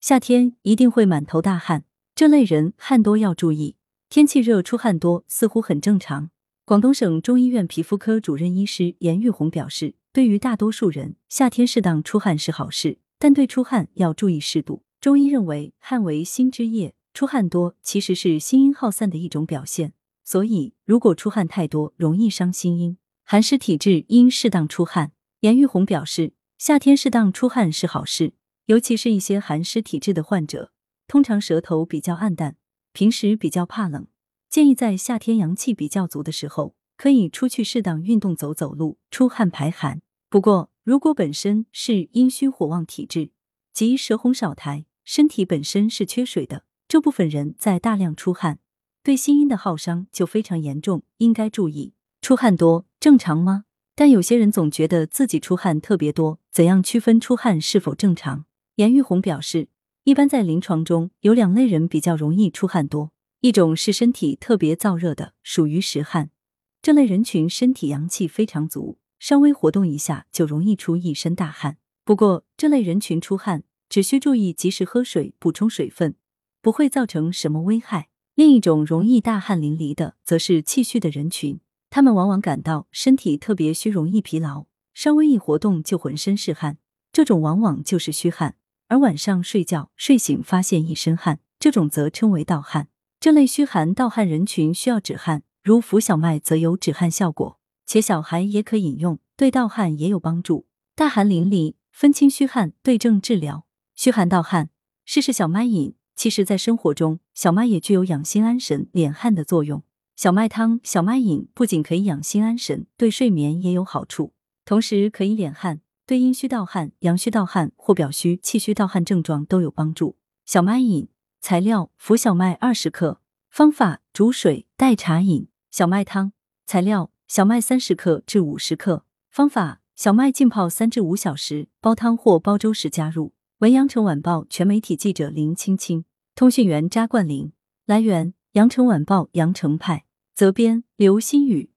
夏天一定会满头大汗，这类人汗多要注意。天气热出汗多似乎很正常。广东省中医院皮肤科主任医师严玉红表示，对于大多数人，夏天适当出汗是好事，但对出汗要注意适度。中医认为，汗为心之液，出汗多其实是心阴耗散的一种表现，所以如果出汗太多，容易伤心阴。寒湿体质应适当出汗。严玉红表示，夏天适当出汗是好事，尤其是一些寒湿体质的患者，通常舌头比较暗淡。平时比较怕冷，建议在夏天阳气比较足的时候，可以出去适当运动走走路，出汗排寒。不过，如果本身是阴虚火旺体质，即舌红少苔，身体本身是缺水的，这部分人在大量出汗，对心阴的耗伤就非常严重，应该注意。出汗多正常吗？但有些人总觉得自己出汗特别多，怎样区分出汗是否正常？严玉红表示。一般在临床中有两类人比较容易出汗多，一种是身体特别燥热的，属于实汗，这类人群身体阳气非常足，稍微活动一下就容易出一身大汗。不过这类人群出汗只需注意及时喝水，补充水分，不会造成什么危害。另一种容易大汗淋漓的，则是气虚的人群，他们往往感到身体特别虚，容易疲劳，稍微一活动就浑身是汗，这种往往就是虚汗。而晚上睡觉睡醒发现一身汗，这种则称为盗汗。这类虚寒盗汗人群需要止汗，如服小麦则有止汗效果，且小孩也可饮用，对盗汗也有帮助。大汗淋漓，分清虚汗，对症治疗。虚寒盗汗，试试小麦饮。其实，在生活中，小麦也具有养心安神、敛汗的作用。小麦汤、小麦饮不仅可以养心安神，对睡眠也有好处，同时可以敛汗。对阴虚盗汗、阳虚盗汗或表虚、气虚盗汗症状都有帮助。小麦饮材料：浮小麦二十克。方法：煮水代茶饮。小麦汤材料：小麦三十克至五十克。方法：小麦浸泡三至五小时，煲汤或煲粥时加入。文阳城晚报全媒体记者林青青，通讯员扎冠林。来源：阳城晚报阳城派。责编：刘新宇。